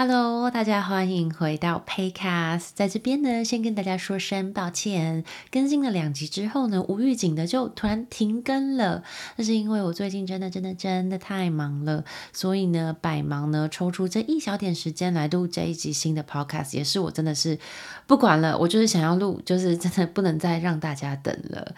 Hello，大家欢迎回到 Paycast，在这边呢，先跟大家说声抱歉，更新了两集之后呢，无预警的就突然停更了。那是因为我最近真的真的真的太忙了，所以呢，百忙呢抽出这一小点时间来录这一集新的 Podcast，也是我真的是不管了，我就是想要录，就是真的不能再让大家等了。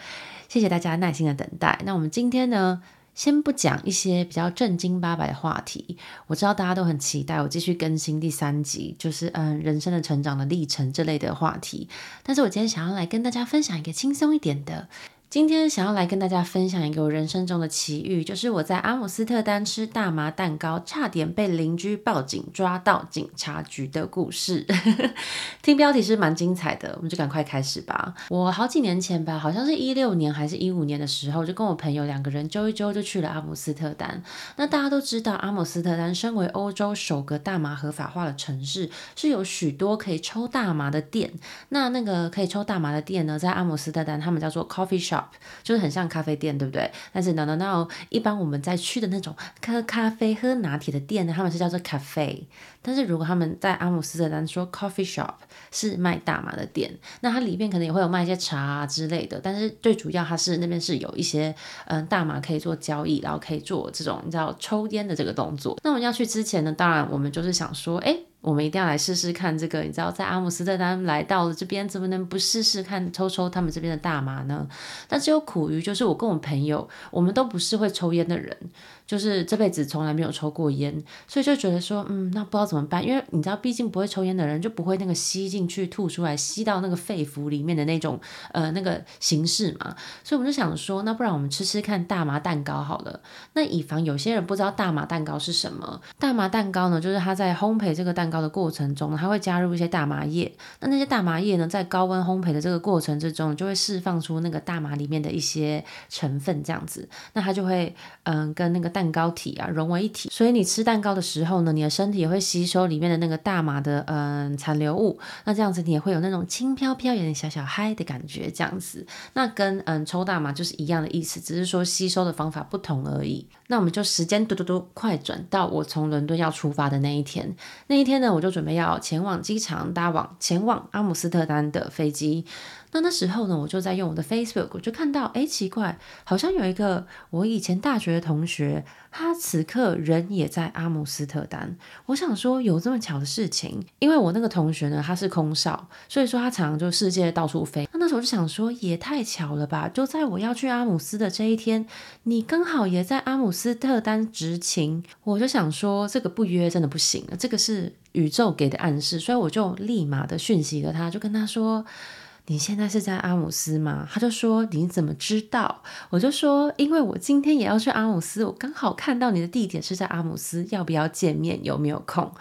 谢谢大家耐心的等待。那我们今天呢，先不讲一些比较正经八百的话题，我知道大家都很期待我继续更新第三集，就是嗯人生的成长的历程这类的话题。但是我今天想要来跟大家分享一个轻松一点的。今天想要来跟大家分享一个我人生中的奇遇，就是我在阿姆斯特丹吃大麻蛋糕，差点被邻居报警抓到警察局的故事。听标题是蛮精彩的，我们就赶快开始吧。我好几年前吧，好像是一六年还是一五年的时候，就跟我朋友两个人揪一揪就去了阿姆斯特丹。那大家都知道，阿姆斯特丹身为欧洲首个大麻合法化的城市，是有许多可以抽大麻的店。那那个可以抽大麻的店呢，在阿姆斯特丹他们叫做 coffee shop。就是很像咖啡店，对不对？但是 no no no，一般我们在去的那种喝咖啡、喝拿铁的店呢，他们是叫做 cafe。但是如果他们在阿姆斯特丹说 coffee shop 是卖大麻的店，那它里面可能也会有卖一些茶啊之类的。但是最主要，它是那边是有一些嗯大麻可以做交易，然后可以做这种你知道抽烟的这个动作。那我们要去之前呢，当然我们就是想说，哎。我们一定要来试试看这个，你知道，在阿姆斯特丹来到了这边，怎么能不试试看抽抽他们这边的大麻呢？但是又苦于，就是我跟我朋友，我们都不是会抽烟的人。就是这辈子从来没有抽过烟，所以就觉得说，嗯，那不知道怎么办，因为你知道，毕竟不会抽烟的人就不会那个吸进去、吐出来、吸到那个肺腑里面的那种呃那个形式嘛。所以我们就想说，那不然我们吃吃看大麻蛋糕好了。那以防有些人不知道大麻蛋糕是什么，大麻蛋糕呢，就是它在烘焙这个蛋糕的过程中，它会加入一些大麻叶。那那些大麻叶呢，在高温烘焙的这个过程之中，就会释放出那个大麻里面的一些成分，这样子，那它就会嗯、跟那个蛋蛋糕体啊融为一体，所以你吃蛋糕的时候呢，你的身体也会吸收里面的那个大麻的嗯残留物，那这样子你也会有那种轻飘飘、有点小小嗨的感觉，这样子，那跟嗯抽大麻就是一样的意思，只是说吸收的方法不同而已。那我们就时间嘟嘟嘟快转到我从伦敦要出发的那一天，那一天呢，我就准备要前往机场搭往前往阿姆斯特丹的飞机。那那时候呢，我就在用我的 Facebook，我就看到，哎，奇怪，好像有一个我以前大学的同学，他此刻人也在阿姆斯特丹。我想说，有这么巧的事情？因为我那个同学呢，他是空少，所以说他常常就世界到处飞。那那时候就想说，也太巧了吧！就在我要去阿姆斯的这一天，你刚好也在阿姆斯特丹执勤。我就想说，这个不约真的不行了，这个是宇宙给的暗示，所以我就立马的讯息了他，就跟他说。你现在是在阿姆斯吗？他就说，你怎么知道？我就说，因为我今天也要去阿姆斯，我刚好看到你的地点是在阿姆斯，要不要见面？有没有空？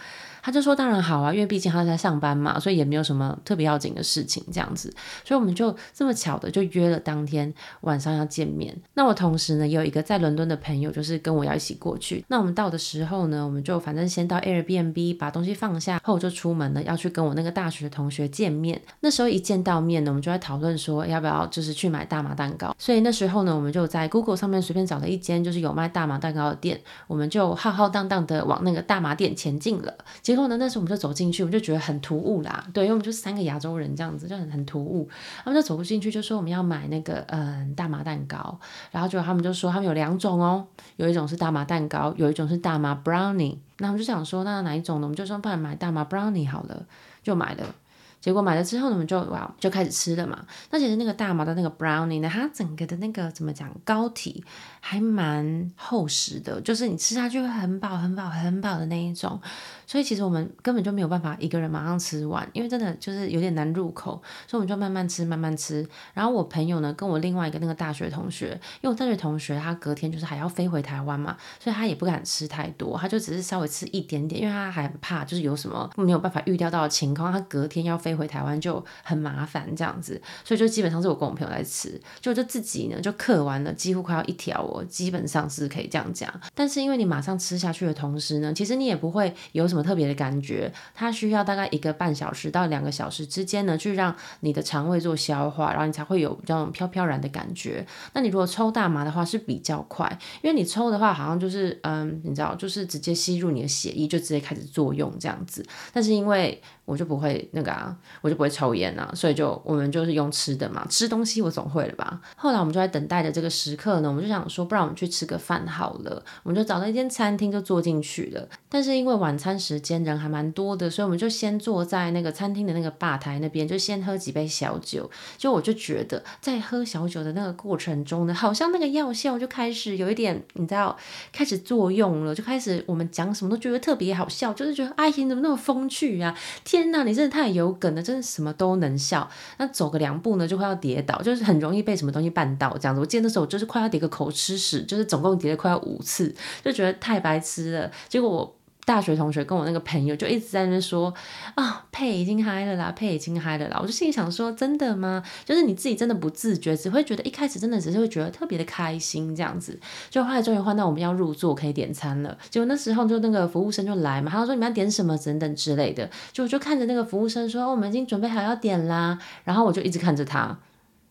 他就说当然好啊，因为毕竟他在上班嘛，所以也没有什么特别要紧的事情这样子，所以我们就这么巧的就约了当天晚上要见面。那我同时呢也有一个在伦敦的朋友，就是跟我要一起过去。那我们到的时候呢，我们就反正先到 Airbnb 把东西放下，后就出门了，要去跟我那个大学同学见面。那时候一见到面呢，我们就在讨论说要不要就是去买大麻蛋糕。所以那时候呢，我们就在 Google 上面随便找了一间就是有卖大麻蛋糕的店，我们就浩浩荡荡的往那个大麻店前进了。结果呢，那时候我们就走进去，我们就觉得很突兀啦。对，因为我们就三个亚洲人这样子，就很很突兀。他们就走不进去，就说我们要买那个嗯大麻蛋糕，然后就他们就说他们有两种哦，有一种是大麻蛋糕，有一种是大麻 brownie。那我们就想说，那哪一种呢？我们就说不然买大麻 brownie 好了，就买了。结果买了之后呢，我们就哇就开始吃了嘛。那其实那个大麻的那个 brownie 呢，它整个的那个怎么讲，膏体还蛮厚实的，就是你吃下去会很饱、很饱、很饱的那一种。所以其实我们根本就没有办法一个人马上吃完，因为真的就是有点难入口，所以我们就慢慢吃，慢慢吃。然后我朋友呢，跟我另外一个那个大学同学，因为我大学同学他隔天就是还要飞回台湾嘛，所以他也不敢吃太多，他就只是稍微吃一点点，因为他还很怕就是有什么没有办法预料到的情况，他隔天要飞。飞回台湾就很麻烦这样子，所以就基本上是我跟我朋友在吃，就就自己呢就嗑完了，几乎快要一条哦，基本上是可以这样讲。但是因为你马上吃下去的同时呢，其实你也不会有什么特别的感觉，它需要大概一个半小时到两个小时之间呢，去让你的肠胃做消化，然后你才会有这种飘飘然的感觉。那你如果抽大麻的话是比较快，因为你抽的话好像就是嗯，你知道，就是直接吸入你的血液就直接开始作用这样子。但是因为我就不会那个啊，我就不会抽烟啊，所以就我们就是用吃的嘛，吃东西我总会了吧。后来我们就在等待的这个时刻呢，我们就想说，不然我们去吃个饭好了。我们就找到一间餐厅就坐进去了。但是因为晚餐时间人还蛮多的，所以我们就先坐在那个餐厅的那个吧台那边，就先喝几杯小酒。就我就觉得在喝小酒的那个过程中呢，好像那个药效就开始有一点，你知道，开始作用了，就开始我们讲什么都觉得特别好笑，就是觉得哎呀，你怎么那么风趣啊？天哪，你真的太有梗真的什么都能笑。那走个两步呢，就快要跌倒，就是很容易被什么东西绊倒这样子。我记得那时候就是快要跌个口吃屎，就是总共跌了快要五次，就觉得太白痴了。结果我。大学同学跟我那个朋友就一直在那边说啊，佩已经嗨了啦，佩已经嗨了啦。我就心里想说，真的吗？就是你自己真的不自觉，只会觉得一开始真的只是会觉得特别的开心这样子。就后来终于换到我们要入座可以点餐了，结果那时候就那个服务生就来嘛，他说你们要点什么等等之类的。就我就看着那个服务生说，我们已经准备好要点啦，然后我就一直看着他。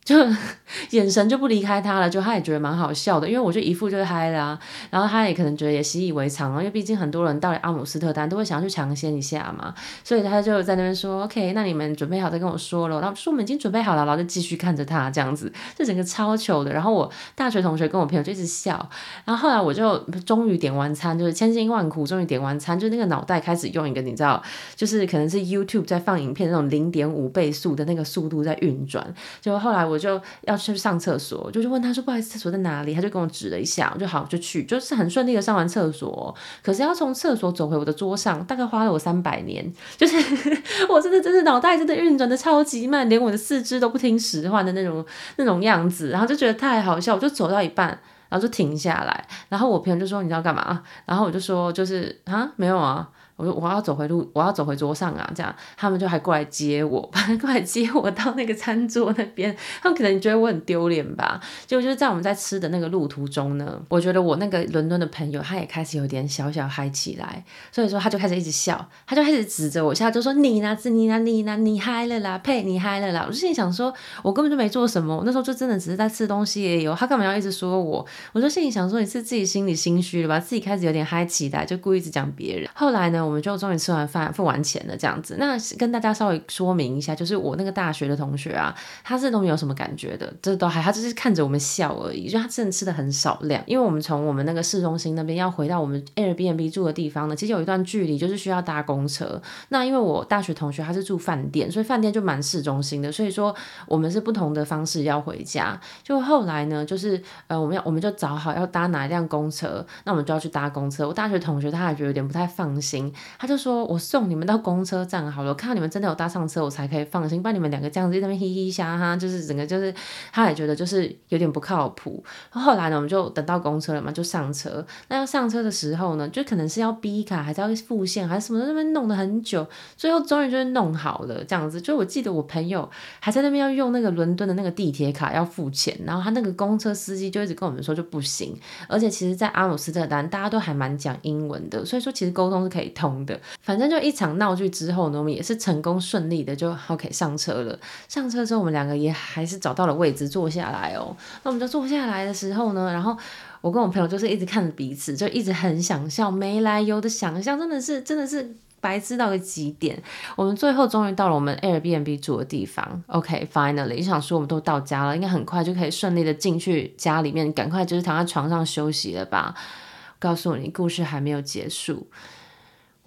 就 眼神就不离开他了，就他也觉得蛮好笑的，因为我就一副就是嗨啦，然后他也可能觉得也习以为常了，因为毕竟很多人到了阿姆斯特丹都会想要去尝鲜一下嘛，所以他就在那边说，OK，那你们准备好再跟我说了，然后说我们已经准备好了，然后就继续看着他这样子，就整个超糗的。然后我大学同学跟我朋友就一直笑，然后后来我就终于点完餐，就是千辛万苦终于点完餐，就那个脑袋开始用一个你知道，就是可能是 YouTube 在放影片那种零点五倍速的那个速度在运转，就后来我。就要去上厕所，就就问他说：“不好意思，厕所在哪里？”他就跟我指了一下，我就好就去，就是很顺利的上完厕所。可是要从厕所走回我的桌上，大概花了我三百年，就是 我真的真的脑袋真的运转的超级慢，连我的四肢都不听使唤的那种那种样子，然后就觉得太好笑，我就走到一半，然后就停下来，然后我朋友就说：“你知道干嘛？”然后我就说：“就是啊，没有啊。”我说我要走回路，我要走回桌上啊！这样他们就还过来接我，过来接我到那个餐桌那边。他们可能觉得我很丢脸吧？结果就是在我们在吃的那个路途中呢，我觉得我那个伦敦的朋友他也开始有点小小嗨起来，所以说他就开始一直笑，他就开始指着我笑，就说你呢？是你呢？你呢？你嗨了啦？呸！你嗨了啦！我就心里想说，我根本就没做什么，我那时候就真的只是在吃东西也有，他干嘛要一直说我？我就心里想说，你是自己心里心虚了吧？自己开始有点嗨起来，就故意一直讲别人。后来呢？我们就终于吃完饭，付完钱了，这样子。那跟大家稍微说明一下，就是我那个大学的同学啊，他是都没有什么感觉的，这都还，他只是看着我们笑而已。就他真的吃的很少量，因为我们从我们那个市中心那边要回到我们 Airbnb 住的地方呢，其实有一段距离，就是需要搭公车。那因为我大学同学他是住饭店，所以饭店就蛮市中心的，所以说我们是不同的方式要回家。就后来呢，就是呃，我们要我们就找好要搭哪一辆公车，那我们就要去搭公车。我大学同学他还觉得有点不太放心，他就。说我送你们到公车站好了，看到你们真的有搭上车，我才可以放心。不然你们两个这样子在那边嘻嘻哈哈，就是整个就是他也觉得就是有点不靠谱。后来呢，我们就等到公车了嘛，就上车。那要上车的时候呢，就可能是要 B 卡，还是要付现，还是什么，那边弄了很久，最后终于就是弄好了这样子。就我记得我朋友还在那边要用那个伦敦的那个地铁卡要付钱，然后他那个公车司机就一直跟我们说就不行。而且其实，在阿姆斯特丹大家都还蛮讲英文的，所以说其实沟通是可以通的。反正就一场闹剧之后呢，我们也是成功顺利的就 OK 上车了。上车之后，我们两个也还是找到了位置坐下来哦。那我们就坐下来的时候呢，然后我跟我朋友就是一直看着彼此，就一直很想笑，没来由的想象，真的是真的是白痴到个极点。我们最后终于到了我们 Airbnb 住的地方，OK，finally，就想说我们都到家了，应该很快就可以顺利的进去家里面，赶快就是躺在床上休息了吧。告诉你，故事还没有结束。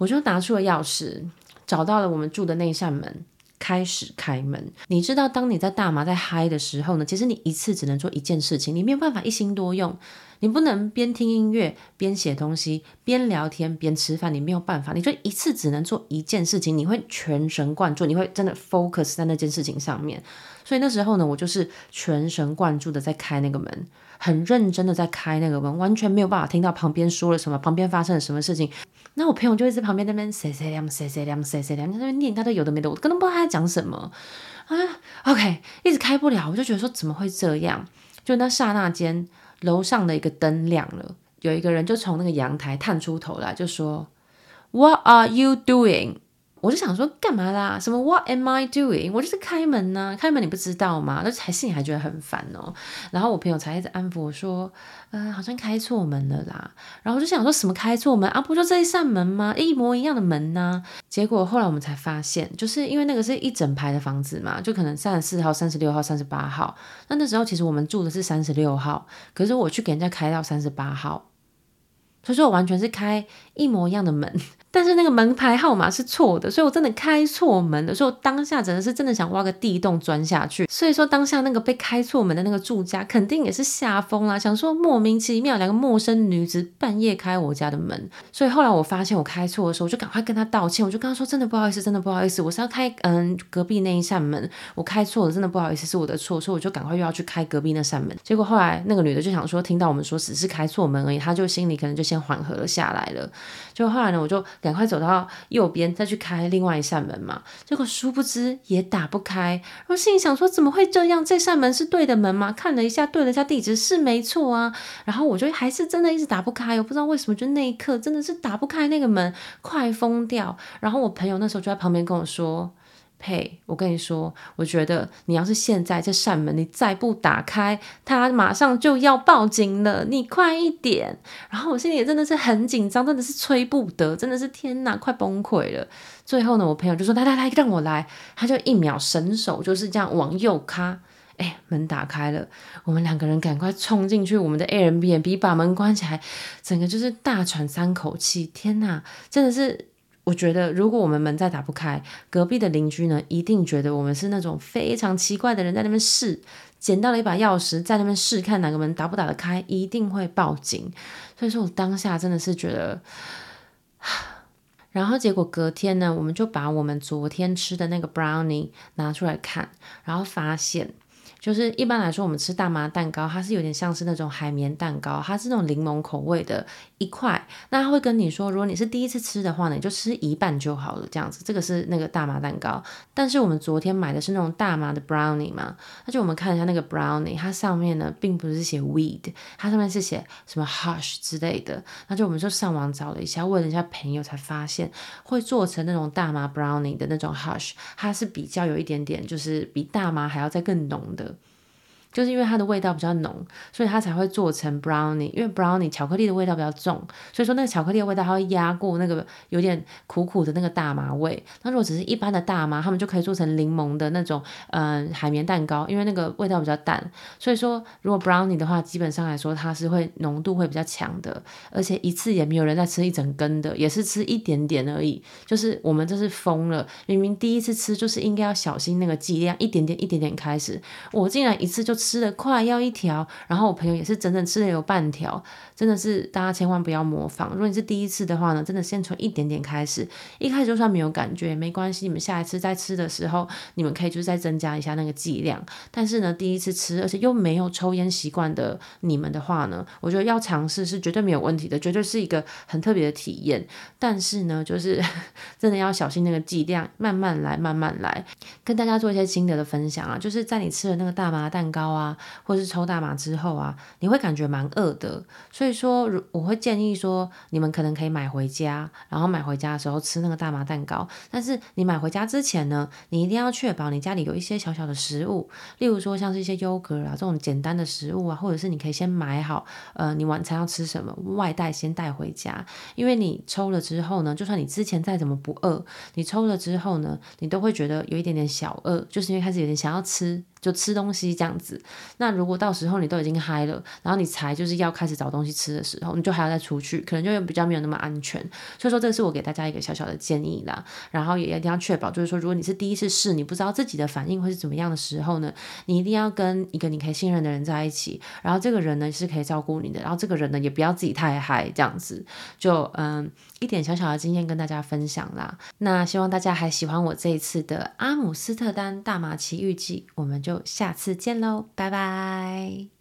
我就拿出了钥匙，找到了我们住的那一扇门，开始开门。你知道，当你在大麻在嗨的时候呢，其实你一次只能做一件事情，你没有办法一心多用。你不能边听音乐边写东西，边聊天边吃饭，你没有办法，你就一次只能做一件事情，你会全神贯注，你会真的 focus 在那件事情上面。所以那时候呢，我就是全神贯注的在开那个门，很认真的在开那个门，完全没有办法听到旁边说了什么，旁边发生了什么事情。那我朋友就会在旁边那边塞塞凉塞塞凉塞塞凉，在那边念，他都有的没的，我根本不知道他在讲什么啊。OK，一直开不了，我就觉得说怎么会这样？就那刹那间，楼上的一个灯亮了，有一个人就从那个阳台探出头来，就说：“What are you doing？” 我就想说干嘛啦？什么 What am I doing？我就是开门呐、啊，开门你不知道吗？那还是你还觉得很烦哦。然后我朋友才一直安抚我说，呃，好像开错门了啦。然后我就想说什么开错门啊？不就这一扇门吗？一模一样的门呢、啊？结果后来我们才发现，就是因为那个是一整排的房子嘛，就可能三十四号、三十六号、三十八号。那那时候其实我们住的是三十六号，可是我去给人家开到三十八号，所以说我完全是开一模一样的门。但是那个门牌号码是错的，所以我真的开错门了。所以我当下真的是真的想挖个地洞钻下去。所以说当下那个被开错门的那个住家肯定也是吓疯了，想说莫名其妙两个陌生女子半夜开我家的门。所以后来我发现我开错的时候，我就赶快跟他道歉，我就跟他说真的不好意思，真的不好意思，我是要开嗯隔壁那一扇门，我开错了，真的不好意思，是我的错。所以我就赶快又要去开隔壁那扇门。结果后来那个女的就想说，听到我们说只是开错门而已，她就心里可能就先缓和了下来了。就后来呢，我就赶快走到右边，再去开另外一扇门嘛。结果殊不知也打不开。然后心里想说，怎么会这样？这扇门是对的门吗？看了一下，对了一下地址是没错啊。然后我就还是真的一直打不开，我不知道为什么，就那一刻真的是打不开那个门，快疯掉。然后我朋友那时候就在旁边跟我说。嘿，我跟你说，我觉得你要是现在这扇门你再不打开，他马上就要报警了，你快一点。然后我心里也真的是很紧张，真的是催不得，真的是天哪，快崩溃了。最后呢，我朋友就说：“来来来，让我来。”他就一秒神手，就是这样往右卡，哎，门打开了。我们两个人赶快冲进去，我们的 Airbnb 把门关起来，整个就是大喘三口气。天哪，真的是。我觉得，如果我们门再打不开，隔壁的邻居呢，一定觉得我们是那种非常奇怪的人，在那边试，捡到了一把钥匙，在那边试看哪个门打不打得开，一定会报警。所以说我当下真的是觉得，然后结果隔天呢，我们就把我们昨天吃的那个 brownie 拿出来看，然后发现。就是一般来说，我们吃大麻蛋糕，它是有点像是那种海绵蛋糕，它是那种柠檬口味的一块。那他会跟你说，如果你是第一次吃的话呢，你就吃一半就好了，这样子。这个是那个大麻蛋糕。但是我们昨天买的是那种大麻的 brownie 嘛，那就我们看一下那个 brownie，它上面呢并不是写 weed，它上面是写什么 hash 之类的。那就我们就上网找了一下，问了一下朋友，才发现会做成那种大麻 brownie 的那种 hash，它是比较有一点点，就是比大麻还要再更浓的。就是因为它的味道比较浓，所以它才会做成 brownie。因为 brownie 巧克力的味道比较重，所以说那个巧克力的味道它会压过那个有点苦苦的那个大麻味。那如果只是一般的大麻，他们就可以做成柠檬的那种嗯、海绵蛋糕，因为那个味道比较淡。所以说如果 brownie 的话，基本上来说它是会浓度会比较强的，而且一次也没有人在吃一整根的，也是吃一点点而已。就是我们这是疯了，明明第一次吃就是应该要小心那个剂量，一点点一点点开始，我竟然一次就。吃的快要一条，然后我朋友也是整整吃了有半条，真的是大家千万不要模仿。如果你是第一次的话呢，真的先从一点点开始，一开始就算没有感觉也没关系，你们下一次再吃的时候，你们可以就是再增加一下那个剂量。但是呢，第一次吃而且又没有抽烟习惯的你们的话呢，我觉得要尝试是绝对没有问题的，绝对是一个很特别的体验。但是呢，就是 真的要小心那个剂量，慢慢来，慢慢来，跟大家做一些心得的分享啊，就是在你吃了那个大麻蛋糕啊，或是抽大麻之后啊，你会感觉蛮饿的，所以说，我会建议说，你们可能可以买回家，然后买回家的时候吃那个大麻蛋糕。但是你买回家之前呢，你一定要确保你家里有一些小小的食物，例如说像是一些优格啊这种简单的食物啊，或者是你可以先买好，呃，你晚餐要吃什么，外带先带回家，因为你抽了之后呢，就算你之前再怎么不饿，你抽了之后呢，你都会觉得有一点点小饿，就是因为开始有点想要吃。就吃东西这样子。那如果到时候你都已经嗨了，然后你才就是要开始找东西吃的时候，你就还要再出去，可能就比较没有那么安全。所以说，这个是我给大家一个小小的建议啦。然后也一定要确保，就是说，如果你是第一次试，你不知道自己的反应会是怎么样的时候呢，你一定要跟一个你可以信任的人在一起。然后这个人呢是可以照顾你的，然后这个人呢也不要自己太嗨，这样子就嗯一点小小的经验跟大家分享啦。那希望大家还喜欢我这一次的阿姆斯特丹大麻奇遇记，我们就下次见喽，拜拜。